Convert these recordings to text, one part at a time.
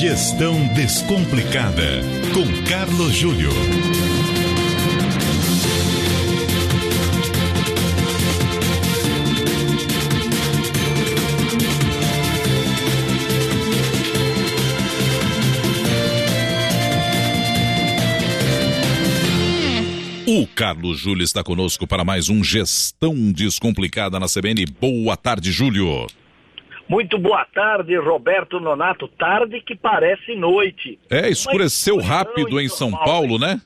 Gestão Descomplicada, com Carlos Júlio. O Carlos Júlio está conosco para mais um Gestão Descomplicada na CBN. Boa tarde, Júlio. Muito boa tarde, Roberto Nonato. Tarde que parece noite. É, escureceu rápido em São Paulo, né?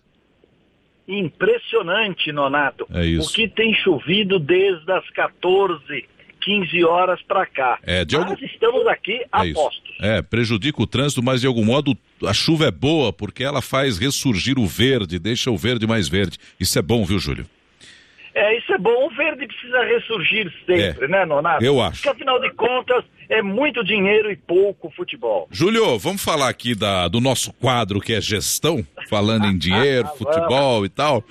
Impressionante, Nonato. É isso. O que tem chovido desde as 14 15 horas para cá. É, de Mas algum... estamos aqui é a isso. postos. É, prejudica o trânsito, mas de algum modo a chuva é boa porque ela faz ressurgir o verde, deixa o verde mais verde. Isso é bom, viu, Júlio? É, isso é bom. O verde precisa ressurgir sempre, É, né, Nonato? eu acho. Porque afinal de contas é muito dinheiro e pouco futebol. Júlio, vamos falar aqui da, do nosso quadro que é gestão, falando em dinheiro, futebol e tal.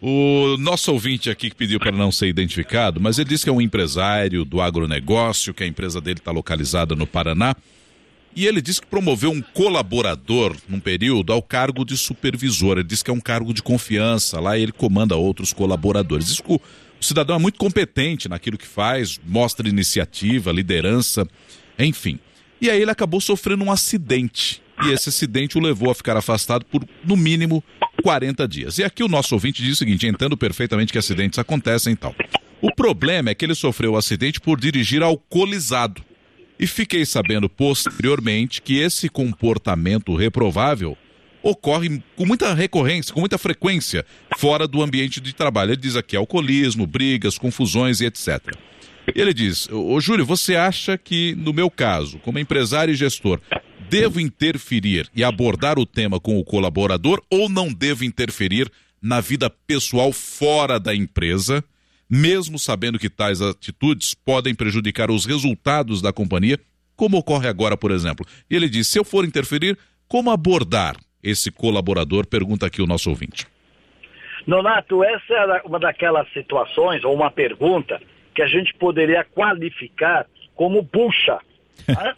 O nosso ouvinte aqui que pediu para não ser identificado, mas ele disse que é um empresário do agronegócio, que a empresa dele está localizada no Paraná. E ele disse que promoveu um colaborador num período ao cargo de supervisor. Ele disse que é um cargo de confiança. Lá ele comanda outros colaboradores. Diz que o, o cidadão é muito competente naquilo que faz, mostra iniciativa, liderança, enfim. E aí ele acabou sofrendo um acidente. E esse acidente o levou a ficar afastado por, no mínimo, 40 dias. E aqui o nosso ouvinte diz o seguinte: entendo perfeitamente que acidentes acontecem e tal. O problema é que ele sofreu o acidente por dirigir alcoolizado. E fiquei sabendo posteriormente que esse comportamento reprovável ocorre com muita recorrência, com muita frequência, fora do ambiente de trabalho. Ele diz aqui alcoolismo, brigas, confusões e etc. Ele diz: Ô Júlio, você acha que, no meu caso, como empresário e gestor, devo interferir e abordar o tema com o colaborador ou não devo interferir na vida pessoal fora da empresa? Mesmo sabendo que tais atitudes podem prejudicar os resultados da companhia, como ocorre agora, por exemplo. E ele diz: se eu for interferir, como abordar esse colaborador? Pergunta aqui o nosso ouvinte. Nonato, essa é uma daquelas situações, ou uma pergunta, que a gente poderia qualificar como bucha. né?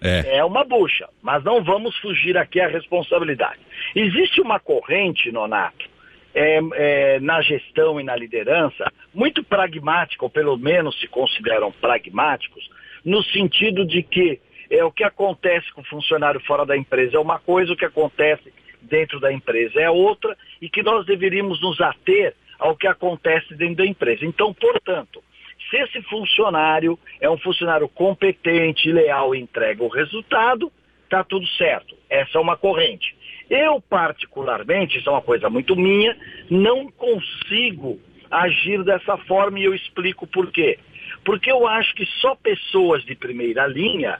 É, É uma bucha, mas não vamos fugir aqui à responsabilidade. Existe uma corrente, Nonato, é, é, na gestão e na liderança, muito pragmática, ou pelo menos se consideram pragmáticos, no sentido de que é o que acontece com o funcionário fora da empresa é uma coisa, o que acontece dentro da empresa é outra, e que nós deveríamos nos ater ao que acontece dentro da empresa. Então, portanto, se esse funcionário é um funcionário competente, leal e entrega o resultado, está tudo certo. Essa é uma corrente. Eu, particularmente, isso é uma coisa muito minha, não consigo agir dessa forma e eu explico por quê. Porque eu acho que só pessoas de primeira linha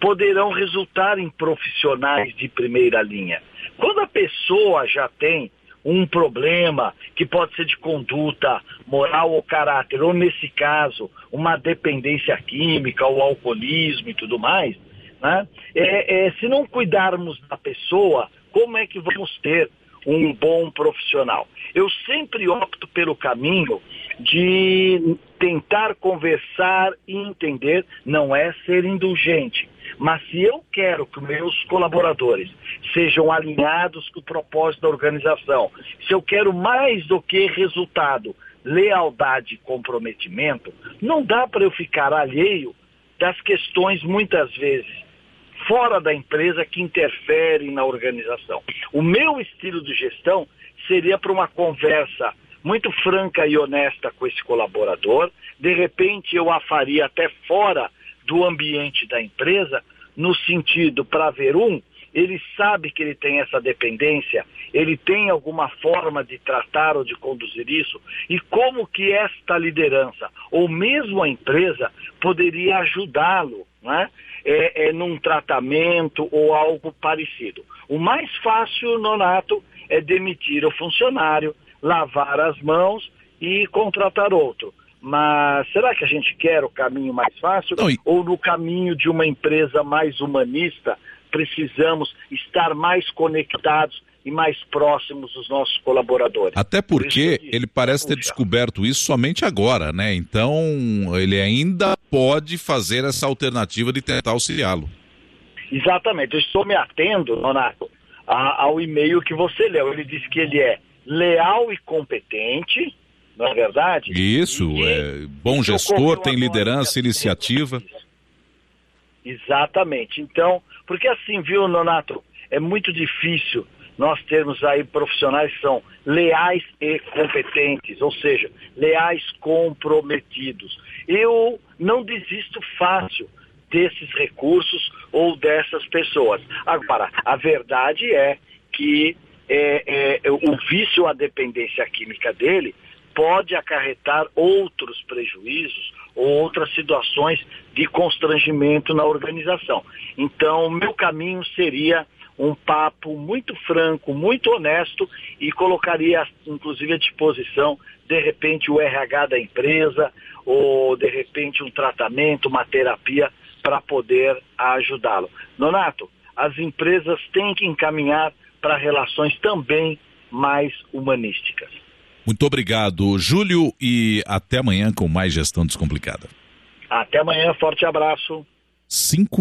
poderão resultar em profissionais de primeira linha. Quando a pessoa já tem um problema que pode ser de conduta, moral ou caráter, ou nesse caso, uma dependência química, ou alcoolismo e tudo mais, né? É, é, se não cuidarmos da pessoa, como é que vamos ter um bom profissional? Eu sempre opto pelo caminho de tentar conversar e entender, não é ser indulgente. Mas se eu quero que meus colaboradores sejam alinhados com o propósito da organização, se eu quero mais do que resultado, lealdade e comprometimento, não dá para eu ficar alheio das questões muitas vezes fora da empresa que interferem na organização. O meu estilo de gestão seria para uma conversa muito franca e honesta com esse colaborador. De repente, eu a faria até fora do ambiente da empresa, no sentido para ver um, ele sabe que ele tem essa dependência, ele tem alguma forma de tratar ou de conduzir isso, e como que esta liderança, ou mesmo a empresa, poderia ajudá-lo, né? É, num tratamento ou algo parecido. O mais fácil, Nonato, é demitir o funcionário, lavar as mãos e contratar outro. Mas será que a gente quer o caminho mais fácil? Não, e- Ou no caminho de uma empresa mais humanista, precisamos estar mais conectados e mais próximos dos nossos colaboradores? Até Por porque disse, ele parece ter puxa. descoberto isso somente agora, né? Então ele ainda pode fazer essa alternativa de tentar auxiliá-lo. Exatamente, eu estou me atendo, Nonato, ao e-mail que você leu. Ele disse que ele é leal e competente, não é verdade? Isso, e, é bom gestor, tem liderança, iniciativa. Exatamente. Então, porque assim, viu, Nonato, é muito difícil nós termos aí profissionais que são leais e competentes, ou seja, leais comprometidos. Eu não desisto fácil desses recursos ou dessas pessoas. Agora, a verdade é que é, é, o vício à dependência química dele pode acarretar outros prejuízos ou outras situações de constrangimento na organização. Então, meu caminho seria um papo muito franco, muito honesto e colocaria, inclusive, à disposição, de repente, o RH da empresa ou, de repente, um tratamento, uma terapia para poder ajudá-lo. Nonato, as empresas têm que encaminhar para relações também mais humanísticas. Muito obrigado, Júlio, e até amanhã com mais Gestão Descomplicada. Até amanhã, forte abraço. Cinco